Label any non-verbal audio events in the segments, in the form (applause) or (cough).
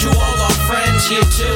To all our friends here till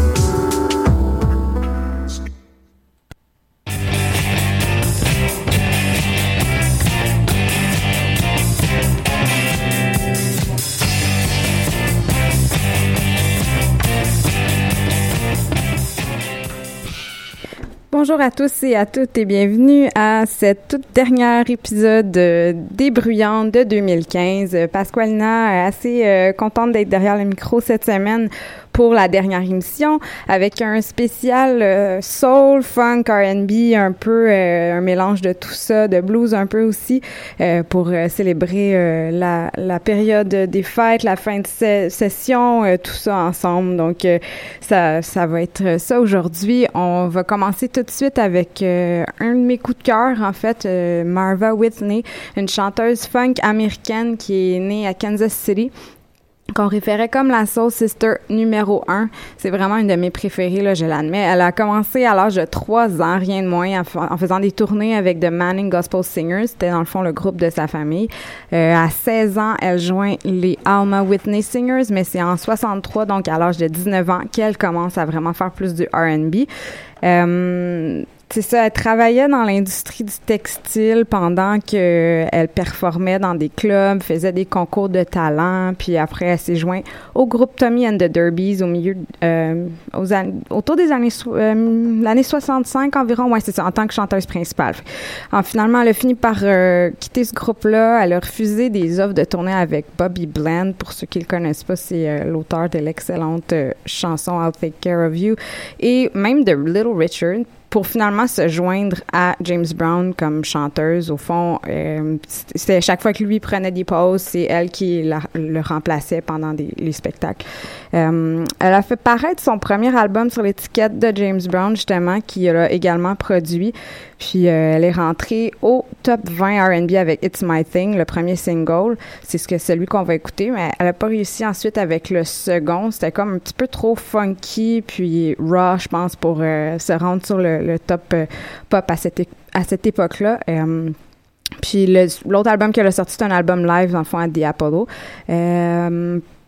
Bonjour à tous et à toutes et bienvenue à cette toute dernière épisode euh, débruyante de 2015. Euh, Pasqualina est assez euh, contente d'être derrière le micro cette semaine pour la dernière émission avec un spécial euh, soul, funk, R&B, un peu euh, un mélange de tout ça, de blues un peu aussi euh, pour célébrer la, période des fêtes, la fin de se- session, tout ça ensemble. Donc ça ça va être ça aujourd'hui. On va commencer tout de suite avec un de mes coups de cœur en fait, Marva Whitney, une chanteuse funk américaine qui est née à Kansas City qu'on référait comme la Soul Sister numéro un. C'est vraiment une de mes préférées, là, je l'admets. Elle a commencé à l'âge de trois ans, rien de moins, en, en faisant des tournées avec The Manning Gospel Singers. C'était dans le fond le groupe de sa famille. Euh, à 16 ans, elle joint les Alma Whitney Singers, mais c'est en 63, donc à l'âge de 19 ans, qu'elle commence à vraiment faire plus du R&B. Euh, c'est ça, elle travaillait dans l'industrie du textile pendant que elle performait dans des clubs, faisait des concours de talent, puis après elle s'est jointe au groupe Tommy and the Derbies au milieu euh, aux an- autour des années euh, l'année 65 environ, ouais, c'est ça, en tant que chanteuse principale. En, finalement, elle a fini par euh, quitter ce groupe-là. Elle a refusé des offres de tournée avec Bobby Bland. Pour ceux qui le connaissent pas, c'est euh, l'auteur de l'excellente euh, chanson I'll Take Care of You et même de Little Richard pour finalement se joindre à James Brown comme chanteuse. Au fond, euh, c'était chaque fois que lui prenait des pauses, c'est elle qui la- le remplaçait pendant les spectacles. Euh, elle a fait paraître son premier album sur l'étiquette de James Brown, justement, qui a également produit. Puis euh, elle est rentrée au top 20 R&B avec It's My Thing, le premier single. C'est ce que celui qu'on va écouter, mais elle a pas réussi ensuite avec le second. C'était comme un petit peu trop funky puis raw, je pense, pour euh, se rendre sur le, top euh, pop à cette, à cette époque-là. Puis l'autre album qu'elle a sorti, c'est un album live, dans le fond, à The.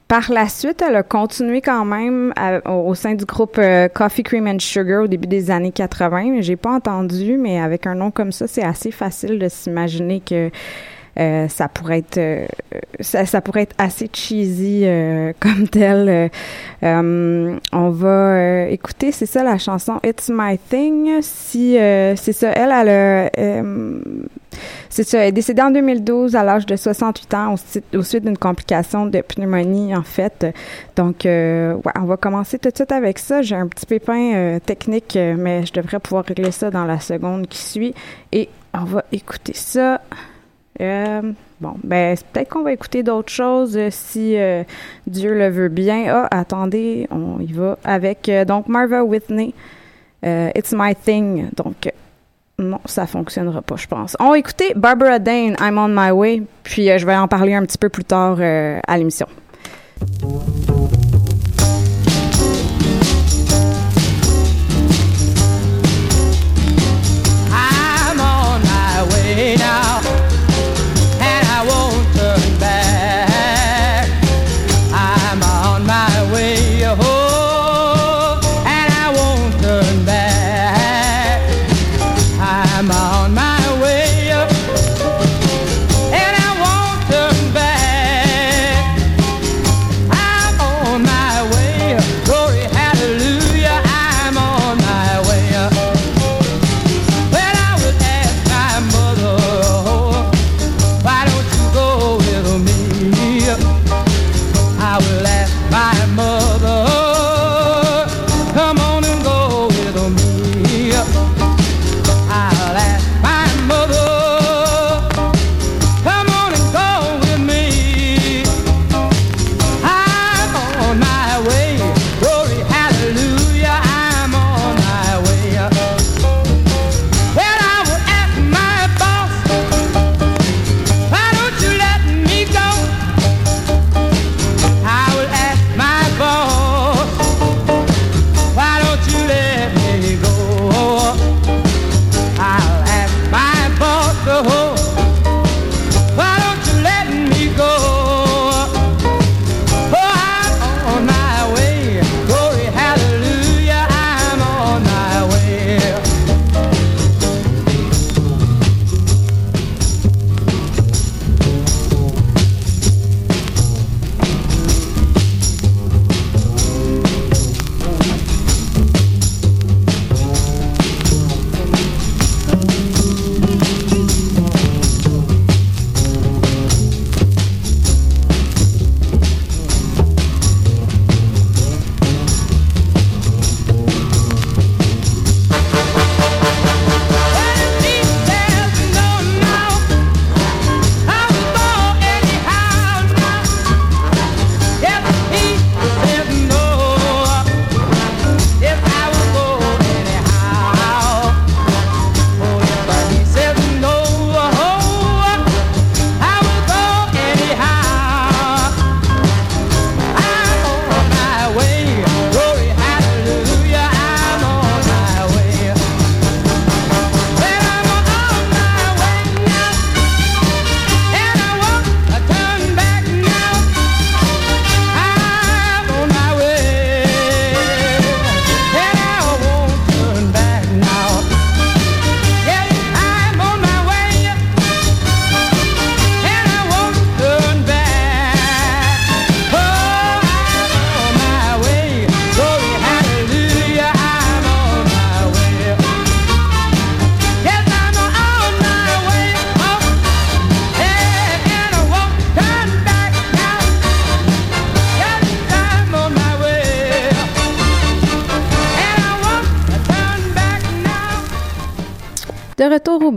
Par la suite, elle a continué quand même au sein du groupe euh, Coffee Cream and Sugar au début des années 80. J'ai pas entendu, mais avec un nom comme ça, c'est assez facile de s'imaginer que Euh, ça pourrait être euh, ça, pourrait être assez cheesy euh, (laughs) comme tel. Euh, on va écouter, c'est ça la chanson It's My Thing. Si c'est ça, elle, elle a c'est ça, elle est décédée en 2012 à l'âge de 68 ans au, suite d'une complication de pneumonie en fait. Donc on va commencer tout de suite avec ça. J'ai un petit pépin technique, mais je devrais pouvoir régler ça dans la seconde qui suit et on va écouter ça. Euh, bon, ben peut-être qu'on va écouter d'autres choses euh, si euh, Dieu le veut bien. Ah, attendez, on y va avec donc Marva Whitney. It's My Thing. Donc non, ça fonctionnera pas, je pense. On va écouter Barbara Dane, I'm on my way. Puis je vais en parler un petit peu plus tard à l'émission.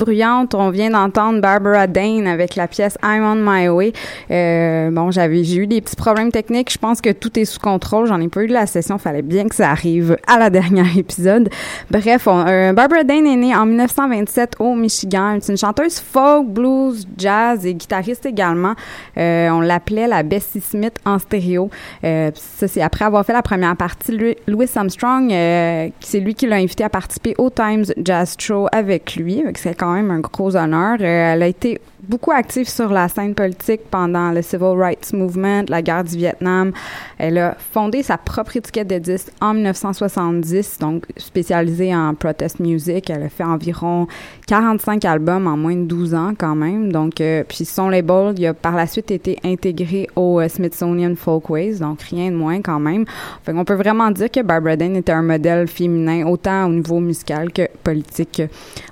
On vient d'entendre Barbara Dane avec la pièce I'm on my way. Euh, bon, j'avais j'ai eu des petits problèmes techniques. Je pense que tout est sous contrôle. J'en ai pas eu de la session. Fallait bien que ça arrive à la (laughs) dernière épisode. Bref, euh, Barbara Dane est née en 1927 au Michigan. C'est une chanteuse folk, blues, jazz et guitariste également. Euh, on l'appelait la Bessie Smith en stéréo. ça, c'est après avoir fait la première partie. Louis Armstrong, c'est lui qui l'a invité à participer au Times Jazz Show avec lui. C'est quand même un gros honneur. Euh, elle a été beaucoup active sur la scène politique pendant le Civil Rights Movement, la guerre du Vietnam. Elle a fondé sa propre étiquette de disques en 1970, donc spécialisée en protest music. Elle a fait environ 45 albums en moins de 12 ans quand même. Donc, euh, puis son label, il a par la suite été intégré au euh, Smithsonian Folkways, donc rien de moins quand même. Fait qu'on peut vraiment dire que Barbara Dane était un modèle féminin autant au niveau musical que politique.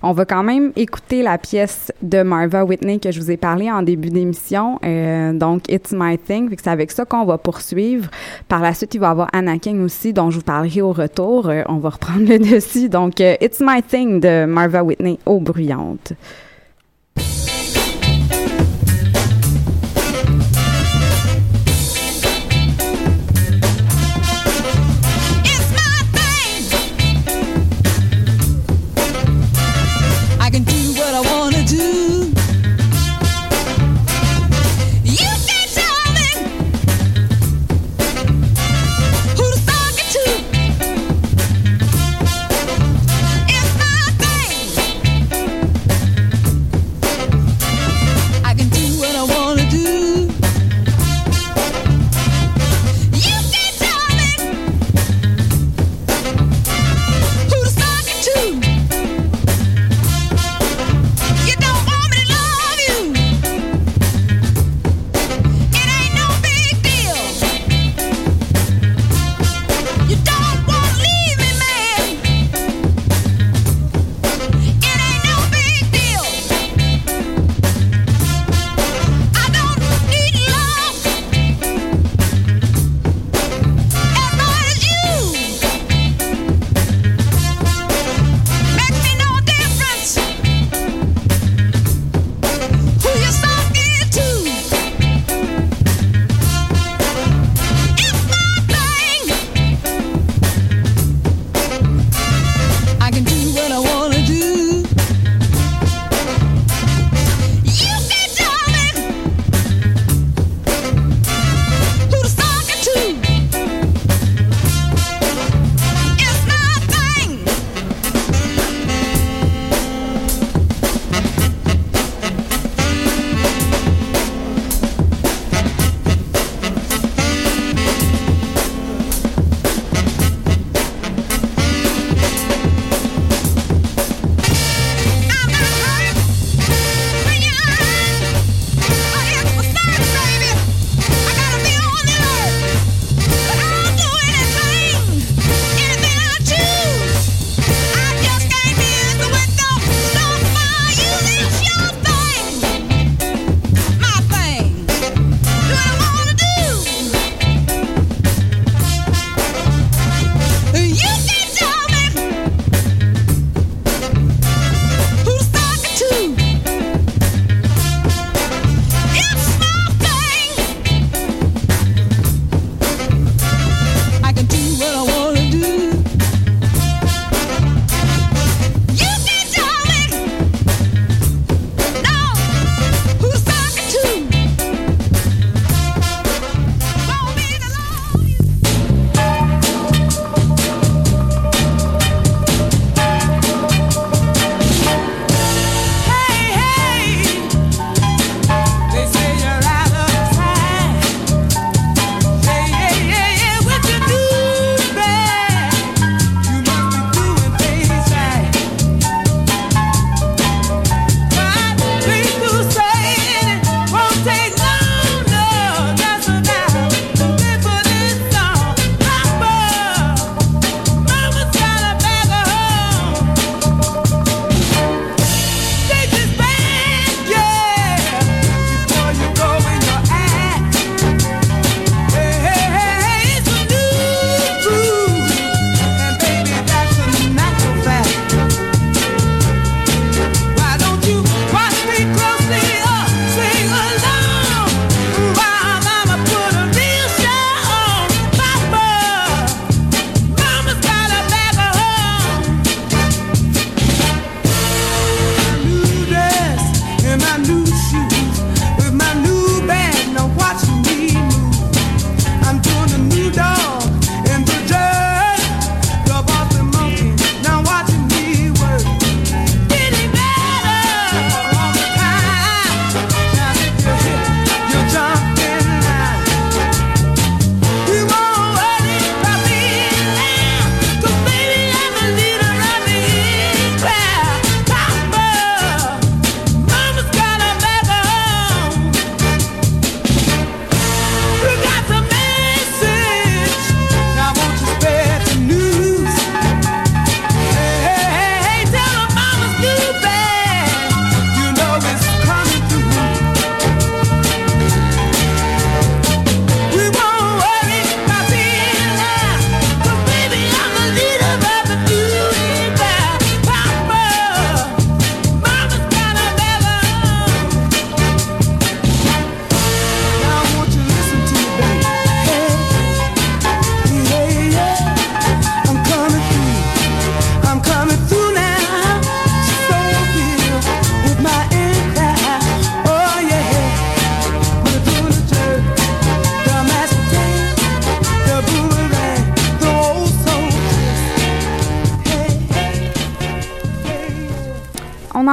On va quand même écouter la pièce de Marva Whitney que je vous ai parlé en début d'émission, euh, donc It's My Thing. C'est avec ça qu'on va poursuivre. Par la suite, il va y avoir Anna King aussi, dont je vous parlerai au retour. Euh, on va reprendre (laughs) le dessus. Donc, euh, It's My Thing de Marva Whitney, eau bruyante.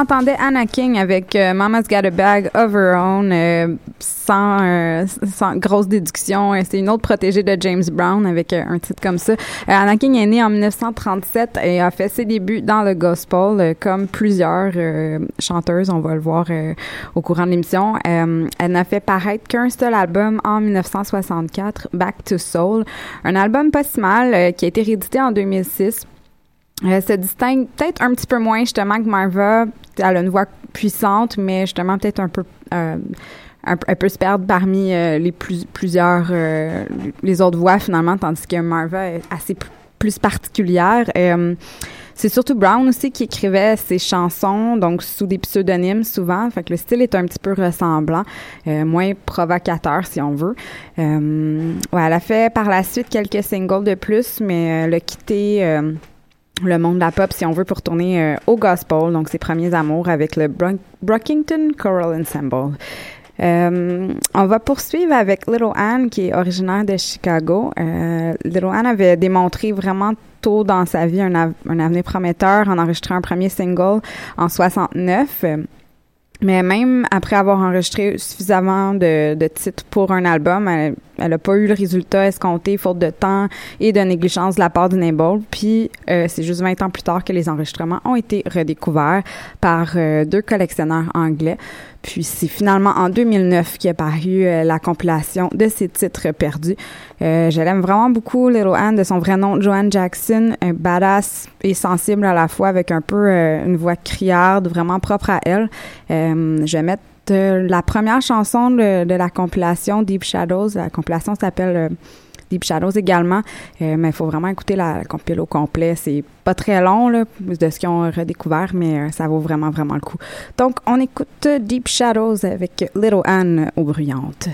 Entendait Anna King avec euh, Mama's Got a Bag of Her Own, euh, sans, euh, sans grosse déduction. C'est une autre protégée de James Brown avec un titre comme ça. Anna King est née en 1937 et a fait ses débuts dans le gospel, comme plusieurs chanteuses, on va le voir au courant de l'émission. Elle n'a fait paraître qu'un seul album en 1964, Back to Soul, un album pas si mal qui a été réédité en 2006. Elle se distingue peut-être un petit peu moins justement que Marva. Elle a une voix puissante, mais justement peut-être un peu euh, elle se perdre parmi euh, les plus, plusieurs euh, les autres voix finalement, tandis que Marva est assez plus particulière. Euh, c'est surtout Brown aussi qui écrivait ses chansons, donc sous des pseudonymes souvent. Fait que le style est un petit peu ressemblant, euh, moins provocateur si on veut. Euh, ouais, elle a fait par la suite quelques singles de plus, mais elle a quitté euh, le monde de la pop, si on veut, pour tourner euh, au gospel, donc ses premiers amours avec le Brockington Choral Ensemble. Euh, on va poursuivre avec Little Anne, qui est originaire de Chicago. Euh, Little Anne avait démontré vraiment tôt dans sa vie un, un avenir prometteur en enregistrant un premier single en 69. Mais même après avoir enregistré suffisamment de, de titres pour un album, elle n'a pas eu le résultat escompté faute de temps et de négligence de la part label. Puis euh, c'est juste 20 ans plus tard que les enregistrements ont été redécouverts par euh, deux collectionneurs anglais. Puis c'est finalement en 2009 qu'est apparu euh, la compilation de ces titres perdus. Euh, je l'aime vraiment beaucoup, Little Anne, de son vrai nom, Joanne Jackson, badass et sensible à la fois, avec un peu euh, une voix criarde, vraiment propre à elle. Euh, je vais mettre euh, la première chanson de, la compilation Deep Shadows. La compilation s'appelle Deep Shadows également, Euh, mais il faut vraiment écouter la, la compile au complet. C'est pas très long là, de ce qu'ils ont redécouvert, mais euh, ça vaut vraiment, vraiment le coup. Donc, on écoute Deep Shadows avec Little Anne aux bruyantes.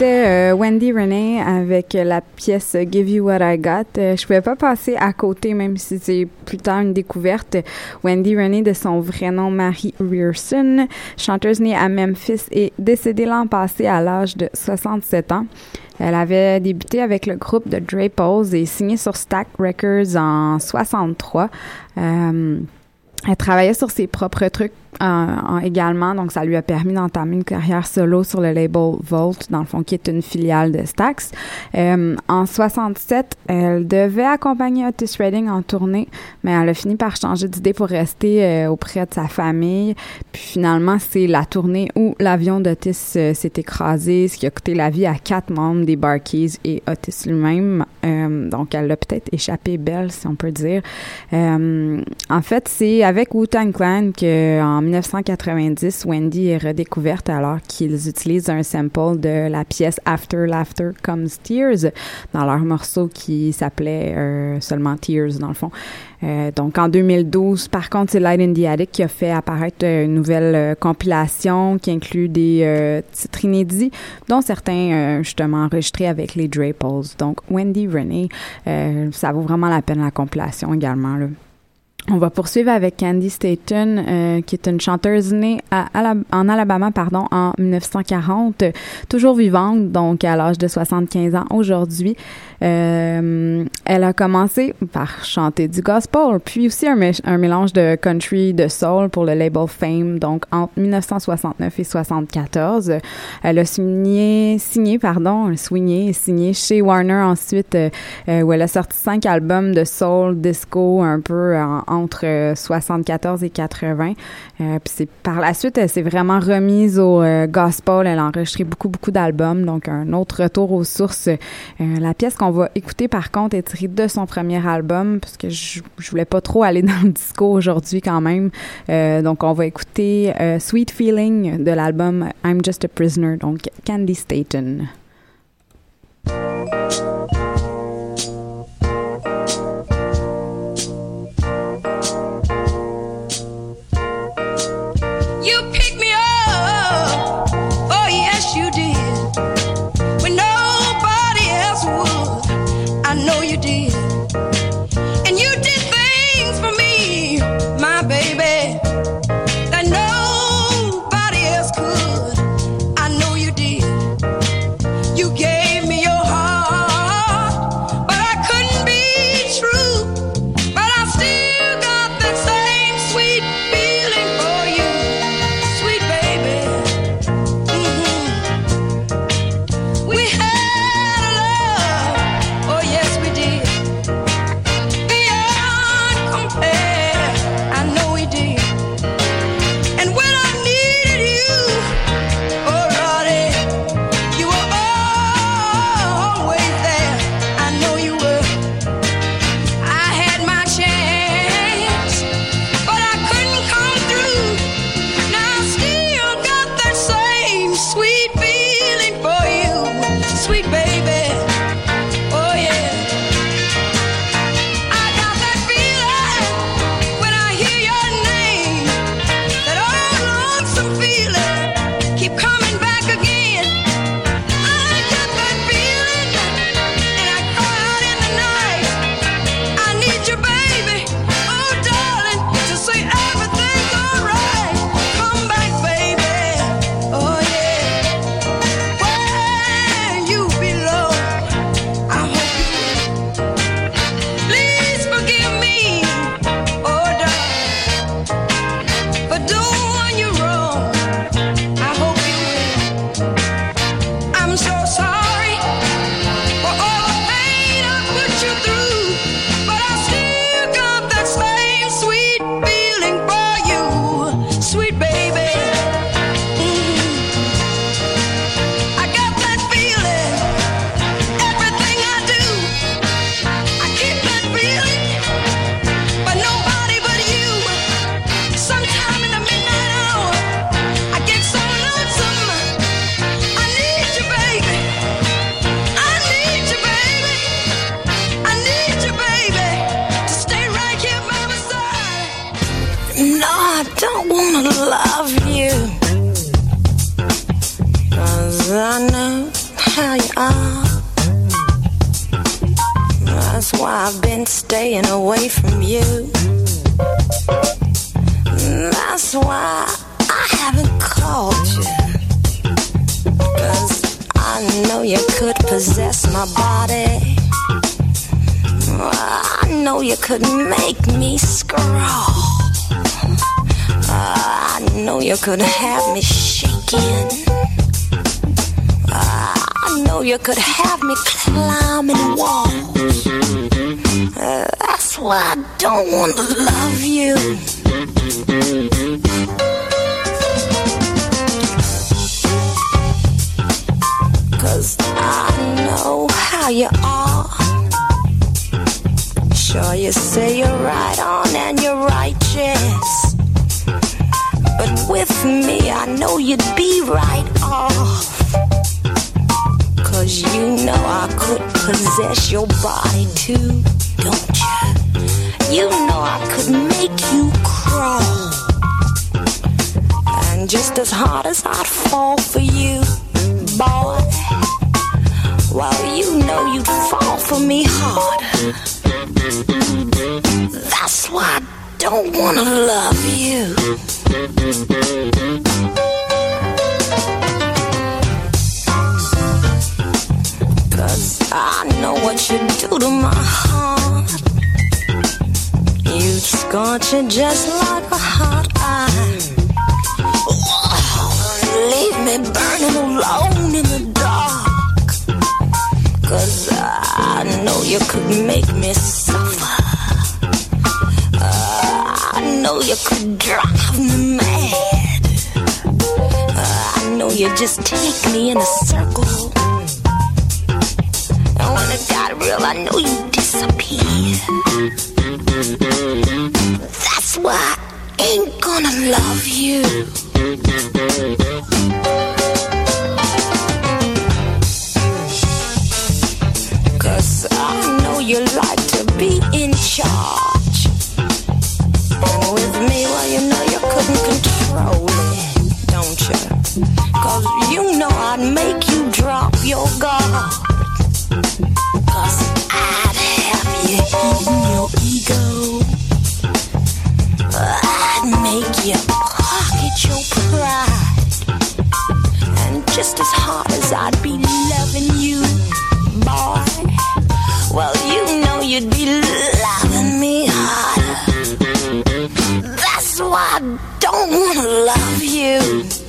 Écoutait euh, Wendy Renee avec la pièce Give You What I Got. Euh, je pouvais pas passer à côté, même si c'est plus tard une découverte. Wendy Renee, de son vrai nom Marie Rearson, chanteuse née à Memphis et décédée l'an passé à l'âge de 67 ans. Elle avait débuté avec le groupe de Drapos et signé sur Stack Records en 63. Euh, elle travaillait sur ses propres trucs euh, en- également, donc ça lui a permis d'entamer une carrière solo sur le label Volt, dans le fond, qui est une filiale de Stax. Euh, en 67, elle devait accompagner Otis Redding en tournée, mais elle a fini par changer d'idée pour rester euh, auprès de sa famille. Puis finalement, c'est la tournée où l'avion d'Otis euh, s'est écrasé, ce qui a coûté la vie à quatre membres des Barkeys et Otis lui-même. Euh, donc, elle a peut-être échappé belle, si on peut dire. Euh, en fait, c'est avec Wu-Tang Clan que 1990, Wendy est redécouverte alors qu'ils utilisent un sample de la pièce After Laughter Comes Tears dans leur morceau qui s'appelait euh, seulement Tears dans le fond. Euh, donc en 2012, par contre, c'est Light in the Attic qui a fait apparaître euh, une nouvelle compilation qui inclut des euh, titres inédits, dont certains justement enregistrés avec les Draples. Donc Wendy Renee, ça vaut vraiment la peine la compilation également. On va poursuivre avec Candy Staton, euh, qui est une chanteuse née à en Alabama pardon, en 1940, euh, toujours vivante, donc à l'âge de 75 ans aujourd'hui. Euh, elle a commencé par chanter du gospel, puis aussi un, un mélange de country, de soul pour le label Fame, donc entre 1969 et 74. Elle a signé, signé pardon, swingé et signé chez Warner ensuite, euh, euh, où elle a sorti cinq albums de soul, disco, un peu en- entre euh, 74 et 80. Euh, puis par la suite, elle s'est vraiment remise au euh, gospel. Elle a enregistré beaucoup, beaucoup d'albums, donc un autre retour aux sources. Euh, la pièce qu'on va écouter, par contre, est tirée de son premier album, parce que je, je voulais pas trop aller (laughs) dans le disco aujourd'hui quand même. Euh, donc, on va écouter euh, Sweet Feeling de l'album I'm Just a Prisoner, donc Candy Staton. Know you could possess my body. I know you could make me scrawl. I know you could have me shaking. I know you could have me climbing walls. That's why I don't want to love you. Cause I know how you are. Sure, you say you're right on and you're righteous. But with me, I know you'd be right off. Cause you know I could possess your body too, don't you? You know I could make you crawl. And just as hard as I'd fall for you, boy. Well, you know you'd fall for me hard. That's why I don't wanna love you. Cause I know what you do to my heart. You scorch it just like a hot iron. Leave me burning alone in the dark. Cause I know you could make me suffer. Uh, I know you could drive me mad. Uh, I know you just take me in a circle. And when it got real, I know you disappear. That's why I ain't gonna love you. You like to be in charge. And with me, well, you know you couldn't control it, don't you? Cause you know I'd make you drop your guard. Cause I'd have you eating your ego. I'd make you pocket your pride. And just as hard as I'd be loving you, wanna love you.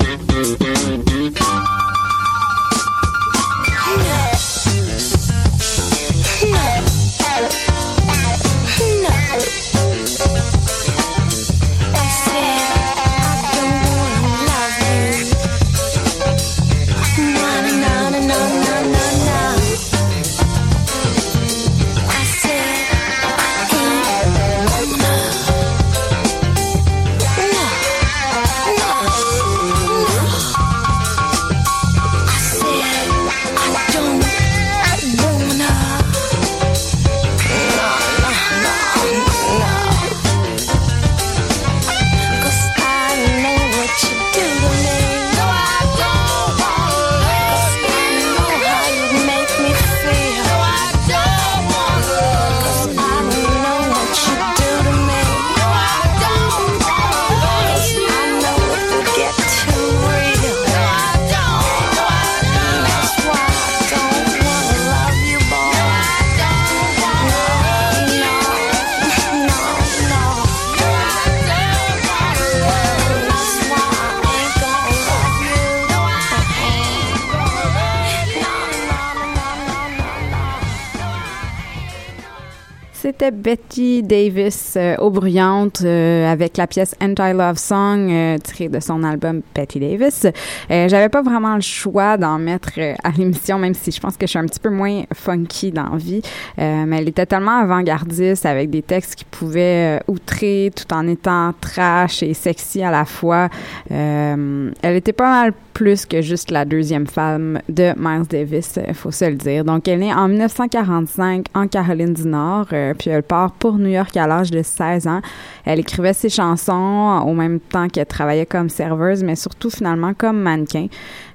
C'était Betty Davis euh, bruyante euh, avec la pièce Anti-Love Song euh, tirée de son album Betty Davis. Euh, J'avais pas vraiment le choix d'en mettre à l'émission, même si je pense que je suis un petit peu moins funky dans la vie. Mais elle était tellement avant-gardiste avec des textes qui pouvaient outrer tout en étant trash et sexy à la fois. Elle était pas mal plus que juste la deuxième femme de Miles Davis, il faut se le dire. Donc, elle est née en 1945 en Caroline du Nord, euh, puis elle part pour New York à l'âge de 16 ans. Elle écrivait ses chansons au même temps qu'elle travaillait comme serveuse, mais surtout finalement comme mannequin.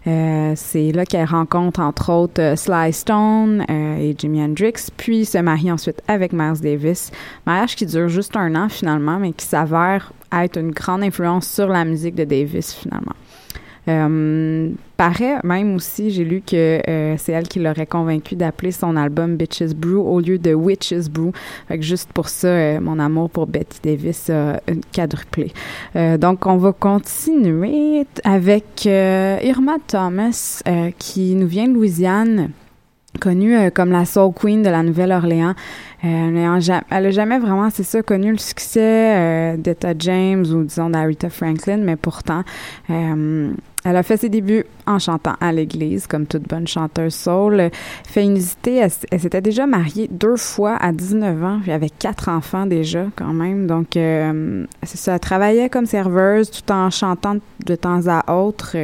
Euh, c'est là qu'elle rencontre entre autres euh, Sly Stone euh, et Jimi Hendrix, puis se marie ensuite avec Miles Davis. Mariage qui dure juste un an finalement, mais qui s'avère être une grande influence sur la musique de Davis finalement. Euh, paraît même aussi, j'ai lu que euh, c'est elle qui l'aurait convaincu d'appeler son album Bitches Brew au lieu de Witches Brew. Fait que juste pour ça, euh, mon amour pour Betty Davis a une quadruplé. Euh, donc, on va continuer avec euh, Irma Thomas euh, qui nous vient de Louisiane connue euh, comme la Soul Queen de la Nouvelle-Orléans. Euh, elle a jamais vraiment, c'est ça, connu le succès euh, d'Etta James ou disons d'Aretha Franklin, mais pourtant, euh, elle a fait ses débuts en chantant à l'église, comme toute bonne chanteuse soul. Félicité, elle, s- elle s'était déjà mariée deux fois à 19 ans, puis avec quatre enfants déjà, quand même. Donc, c'est ça, elle travaillait comme serveuse tout en chantant de temps à autre.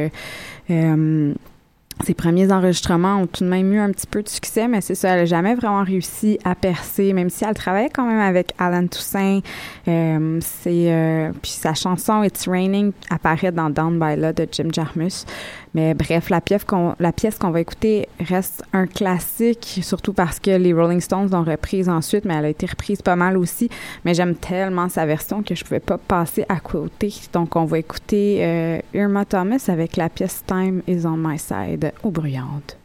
Ses premiers enregistrements ont tout de même eu un petit peu de succès, mais c'est ça, elle n'a jamais vraiment réussi à percer, même si elle travaillait quand même avec Alan Toussaint. Euh, euh, puis sa chanson It's Raining apparaît dans Down by Law de Jim Jarmus. Mais bref, la pièce qu'on, va écouter reste un classique, surtout parce que les Rolling Stones l'ont reprise ensuite, mais elle a été reprise pas mal aussi. Mais j'aime tellement sa version que je pouvais pas passer à côté. Donc on va écouter euh, Irma Thomas avec la pièce Time is on my side au bruyante.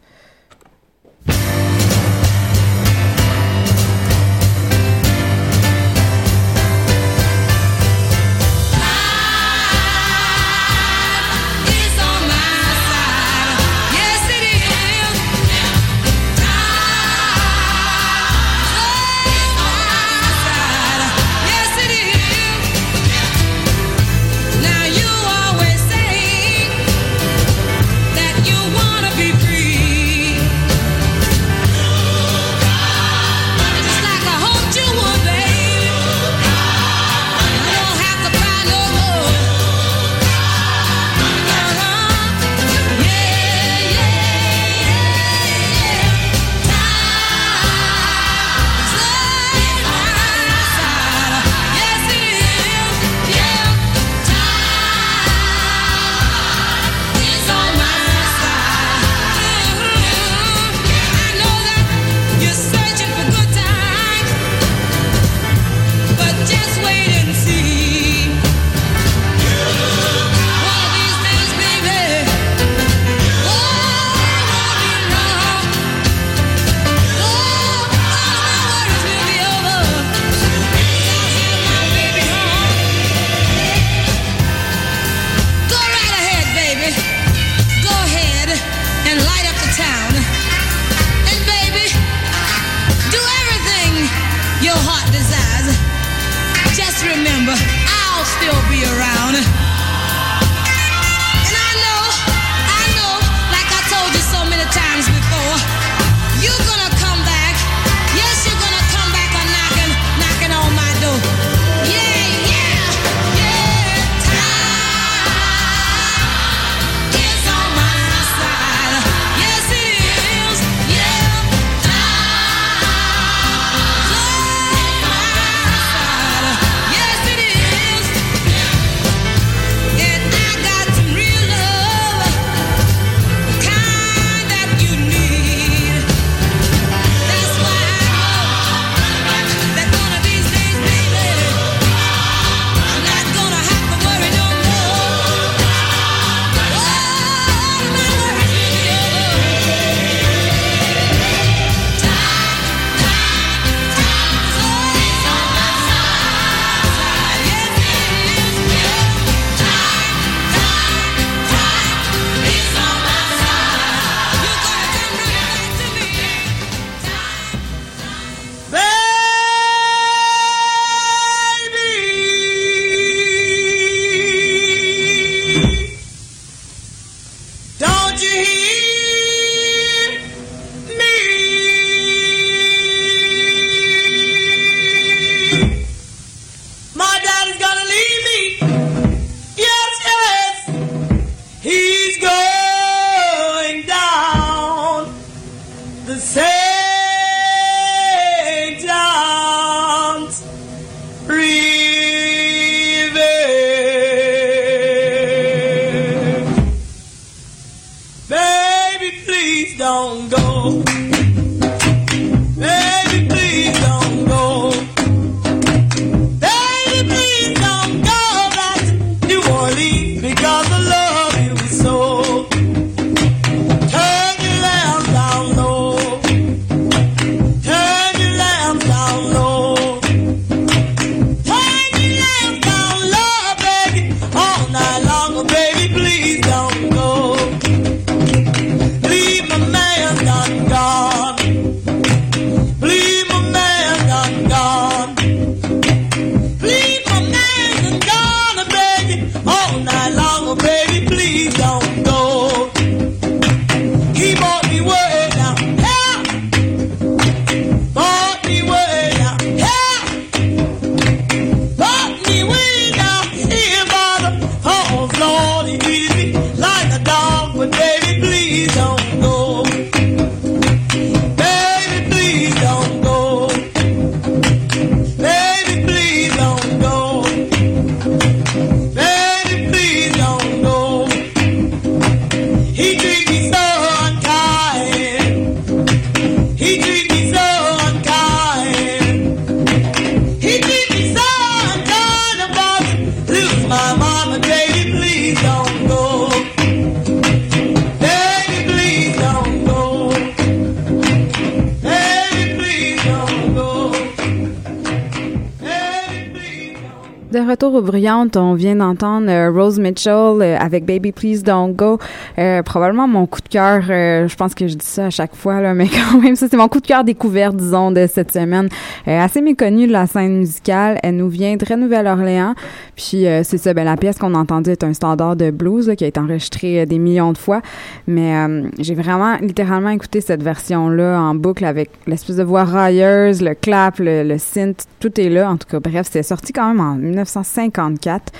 Retour aux bruyantes. On vient d'entendre euh, Rose Mitchell euh, avec Baby Please Don't Go. Euh, probablement mon coup de cœur. euh, je pense que je dis ça à chaque fois, là, mais (laughs) quand même, ça c'est mon coup de cœur découvert, disons, de cette semaine. Assez méconnue de la scène musicale. Elle nous vient de Nouvelle-Orléans. Puis c'est ça, ben, la pièce qu'on a entendue est un standard de blues là, qui a été enregistré euh, des millions de fois. Mais j'ai vraiment littéralement écouté cette version-là en boucle avec l'espèce de voix railleuse, le clap, le synth, tout est là. En tout cas, bref, c'est sorti quand même en 1954.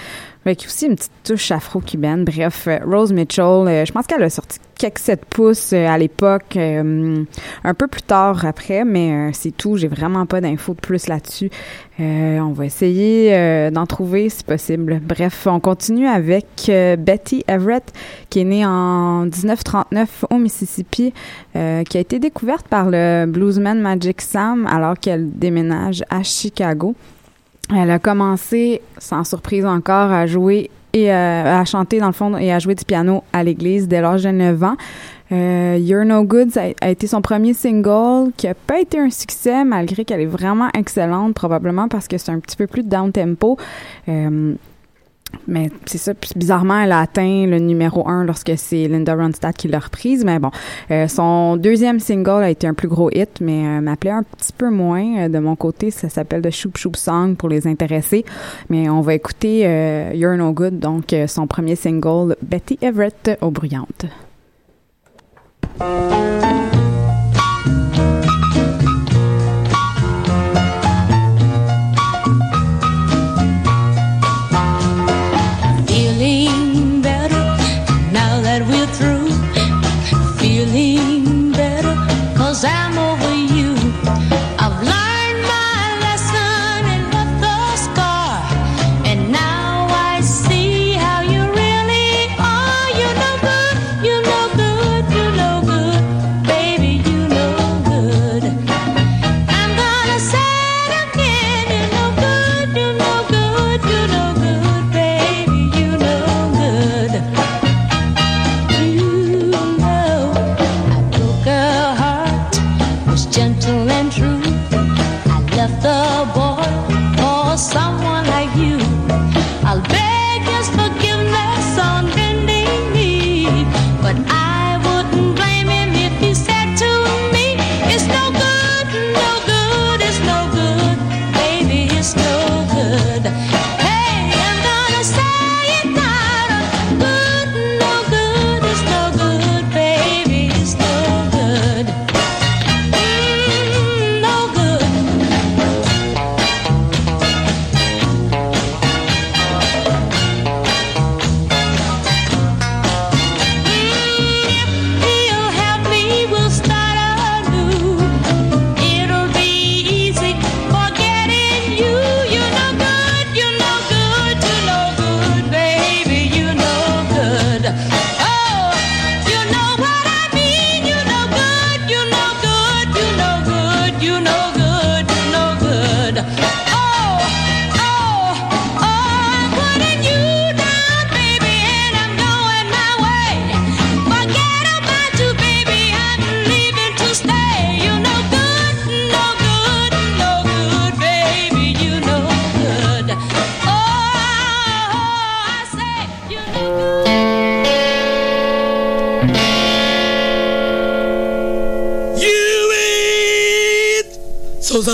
Avec aussi une petite touche afro-cubaine. Bref, euh, Rose Mitchell, euh, je pense qu'elle a sorti quelques 7 pouces euh, à l'époque, un peu plus tard après, mais c'est tout. J'ai vraiment pas d'infos de plus là-dessus. On va essayer d'en trouver si possible. Bref, on continue avec Betty Everett, qui est née en 1939 au Mississippi, qui a été découverte par le bluesman Magic Sam alors qu'elle déménage à Chicago. Elle a commencé, sans surprise encore, à jouer et euh, à chanter dans le fond et à jouer du piano à l'église dès l'âge de 9 ans. Euh, You're No Good a, été son premier single qui a pas été un succès malgré qu'elle est vraiment excellente, probablement parce que c'est un petit peu plus down tempo. Euh, mais c'est ça, puis bizarrement, elle a atteint le numéro un lorsque c'est Linda Ronstadt qui l'a reprise. Mais bon, euh, son deuxième single a été un plus gros hit, mais euh, m'appelait un petit peu moins euh, de mon côté. Ça s'appelle The Shoop Shoop Song pour les intéressés. Mais on va écouter euh, You're No Good, donc son premier single, Betty Everett aux bruyantes. Cause I'm over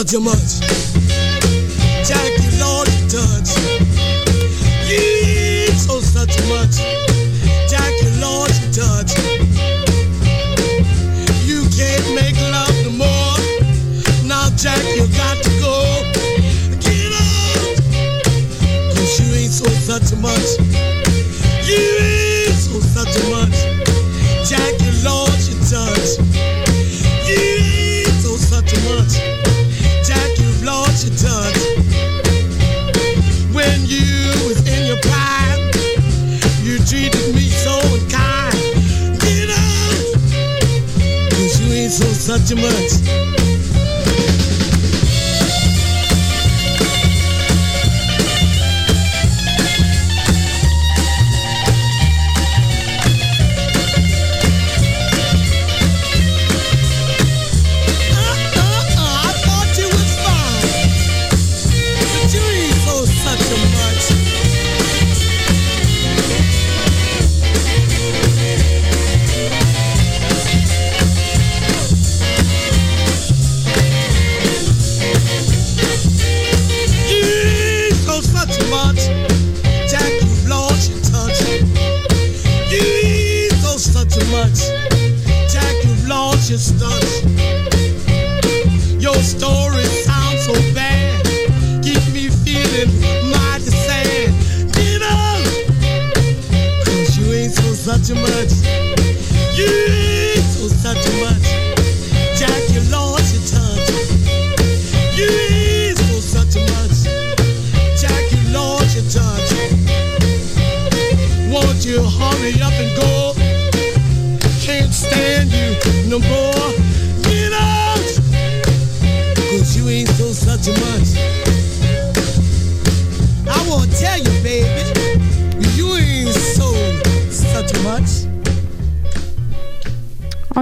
such a much. Jackie Lord touch. You so such much. Jackie Lord touch. You can't make love no more. Now Jack, you got to go. Get out. Cause you ain't so such much. Ain't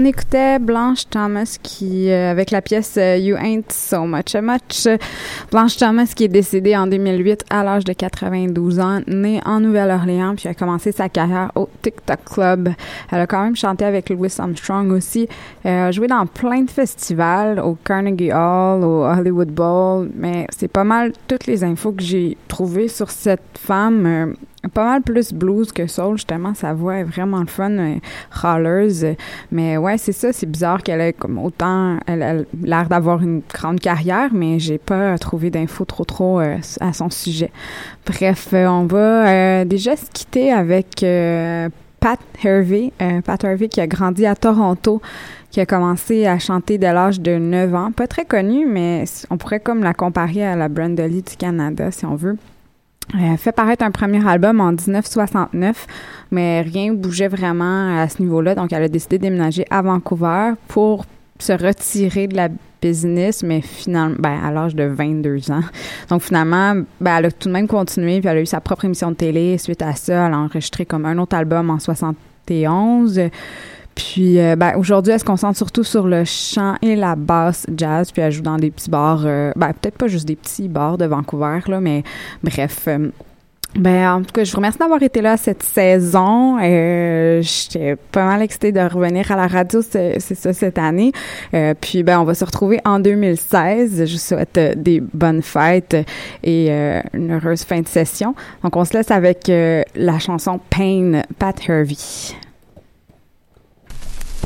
On écoutait Blanche Thomas qui, euh, avec la pièce euh, You Ain't So Much a Much. Blanche Thomas qui est décédée en 2008 à l'âge de 92 ans, née en Nouvelle-Orléans, puis a commencé sa carrière au TikTok Club. Elle a quand même chanté avec Louis Armstrong aussi. A joué dans plein de festivals, au Carnegie Hall, au Hollywood Bowl, mais c'est pas mal toutes les infos que j'ai trouvées sur cette femme. euh, pas mal plus blues que soul, justement. Sa voix est vraiment fun, euh, râleuse. Mais ouais, c'est ça, c'est bizarre qu'elle ait comme autant, elle a l'air d'avoir une grande carrière, mais j'ai pas trouvé d'infos trop trop euh, à son sujet. Bref, euh, on va euh, déjà se quitter avec euh, Pat Hervey. Pat Hervey qui a grandi à Toronto qui a commencé à chanter dès l'âge de 9 ans. Pas très connue, mais on pourrait comme la comparer à la Brenda du Canada, si on veut. Elle a fait paraître un premier album en 1969, mais rien bougeait vraiment à ce niveau-là. Donc, elle a décidé de déménager à Vancouver pour se retirer de la business, mais finalement, ben, à l'âge de 22 ans. Donc, finalement, ben, elle a tout de même continué, puis elle a eu sa propre émission de télé. Suite à ça, elle a enregistré comme un autre album en 71. Puis euh, ben, aujourd'hui, elle se concentre surtout sur le chant et la basse jazz, puis elle joue dans des petits bars, euh, ben, peut-être pas juste des petits bars de Vancouver, là, mais bref. euh, ben, en tout cas, je vous remercie d'avoir été là cette saison. Euh, J'étais pas mal excitée de revenir à la radio, c'est ça, cette année. Euh, puis, ben, on va se retrouver en 2016. Je vous souhaite des bonnes fêtes et une heureuse fin de session. Donc, on se laisse avec la chanson Pain, Pat Hervey.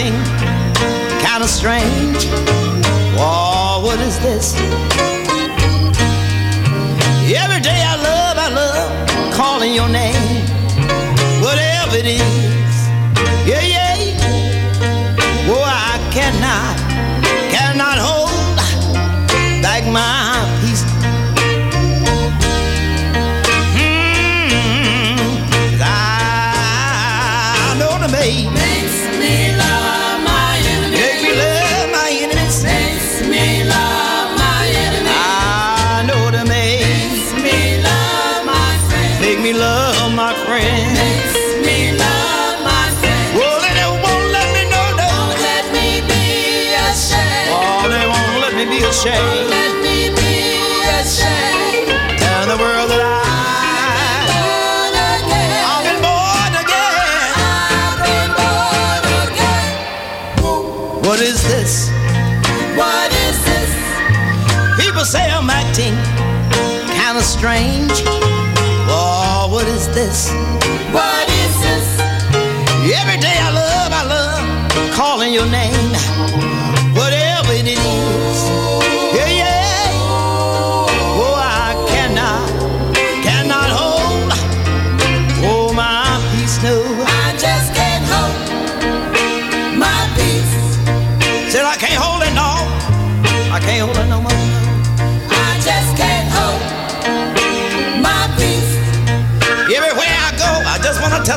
Acting kind of strange. Whoa, what is this? Every day I love, I love calling your name. Whatever it is. Strange. Oh, what is this? What is this? Every day I love, I love calling your name.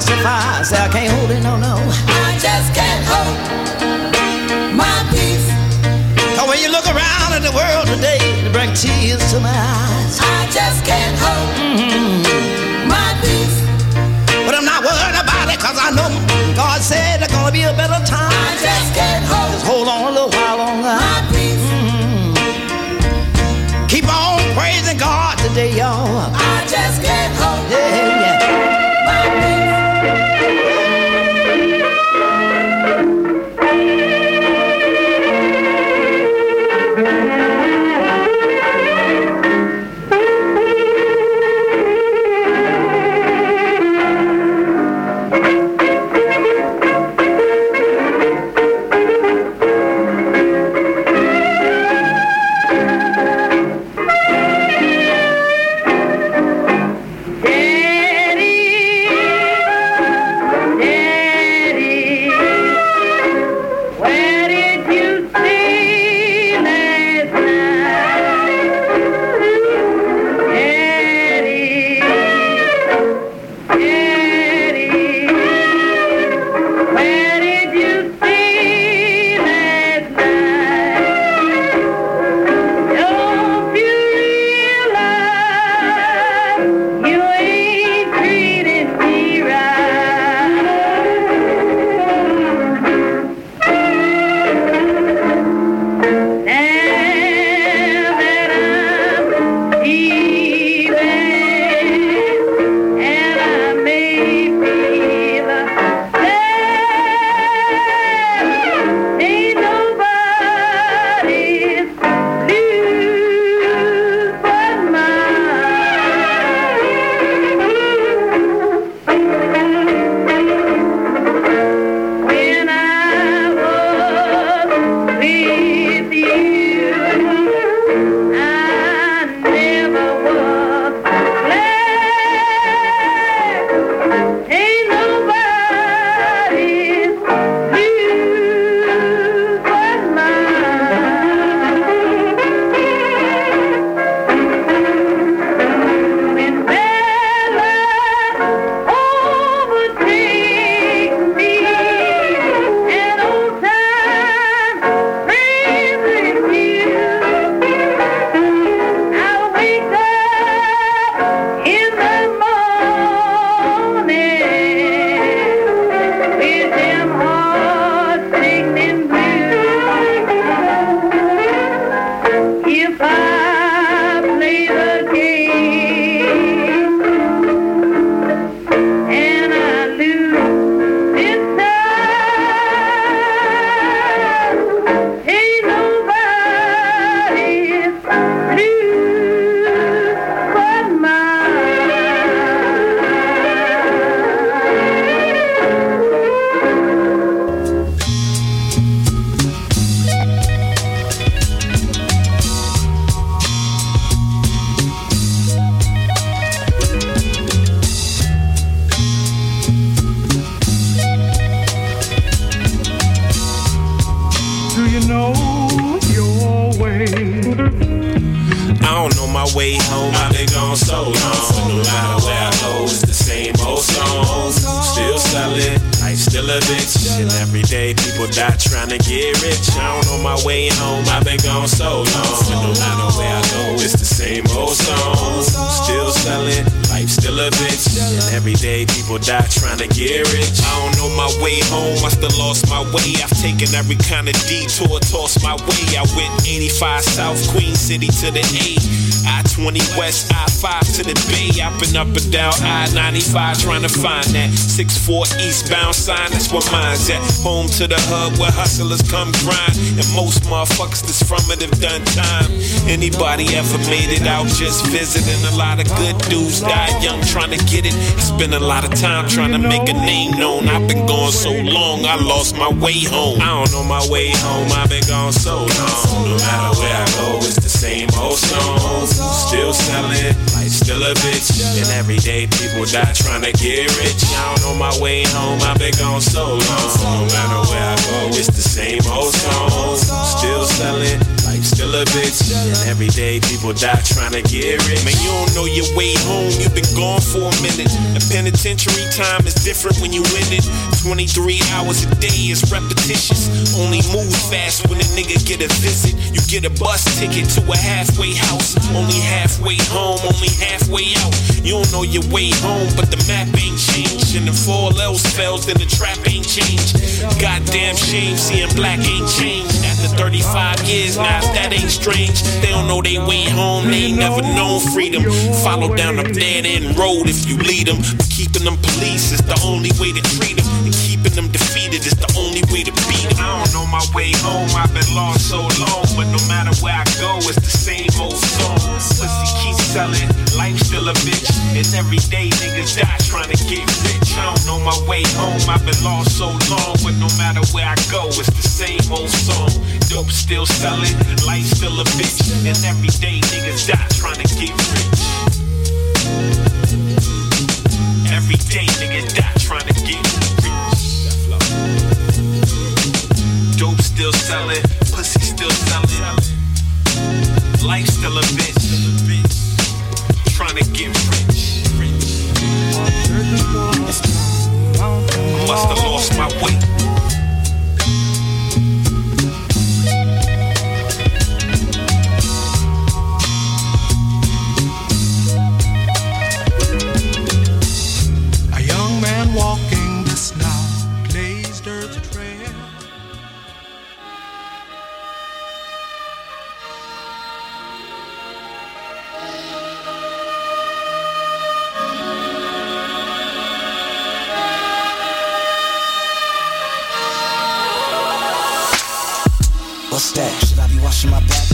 Just wanna testify. Say I can't hold it no no. I just can't hold my peace. Cause when you look around at the world today, it brings tears to my eyes. I just can't hold mm-hmm. my peace. But I'm not worried about it cause I know God said there's gonna be a better time. I just can't hold. Just hold on a little while longer. My peace. Mm-hmm. Keep on praising God today, y'all. People die trying to get rich. I don't know my way home, I still lost my way. I've taken every kind of detour, tossed my way. I went 85 South Queen City to the A. I 20 West, I 5 to the Bay. I've been up and down I 95 trying to find that 64 eastbound sign. That's where mine's at. Home to the hub where hustlers come grind. And most motherfuckers that's from it have done time. Anybody ever made it out just visiting? A lot of good dudes died young trying to get it. I spent a lot of time trying to make a name known. I've been gone so long, I lost my way home. I don't know my way home, I've been gone so long. No matter where I go, it's the same old song. Still selling, life still a bitch. And every day people die trying to get rich. I don't know my way home, I've been gone so long. No matter where I go, it's the same old song. Still selling, life still a bitch. And every day people die trying to get rich. Man, you don't know your way home, you've been gone for a minute. The penitentiary time is different when you in it. 23 hours a day is repetitious. Only move fast when a nigga get a visit. You get a bus ticket to a halfway house. Only halfway home, only halfway out. You don't know your way home, but the map ain't changed. And if all else fails, then the trap ain't changed. Goddamn shame, seeing black ain't changed. After 35 years, now if that ain't strange. They don't know they way home, they ain't never known freedom. Follow down a dead end road if you lead them. But keeping them police is the only way to treat them. And keeping them defeated is the only way to beat them. I don't know my way home, I've been lost so long. But no matter where I go, it's the same old song. Selling, life still a bitch. And every day niggas die trying to get rich. I don't know my way home, I've been lost so long. But no matter where I go, it's the same old song. Dope still selling, life still a bitch. And every day niggas die trying to get rich. Every day niggas die trying to get rich. Dope still selling, pussy still selling. Life still a bitch. Trying to get rich. Must have lost my way. I washing my back?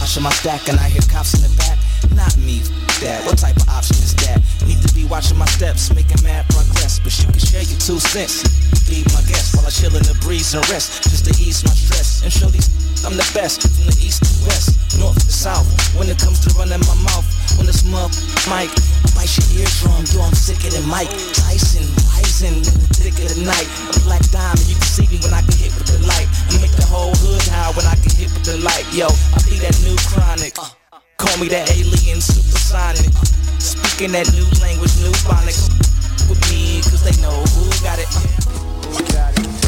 Washing my stack and I hear cops in the back. Not me, that. What type of option is that? Need to be watching my steps, making mad progress. But you can share your two cents. Be my guest while I chill in the breeze and rest. Just to ease my stress and show these I'm the best. From the east to west, north to south. When it comes to running my mouth, when it's mug mic, I bite your eardrum, yo, I'm sicker than Mike Tyson, rising in the thick of the night. A black diamond, you can see me when I hit with the light. I make the whole hood high when I get hit with the light. Yo, I be that new chronic. Call me that alien supersonic. Speaking that new language, new phonics. With me, cause they know who got it.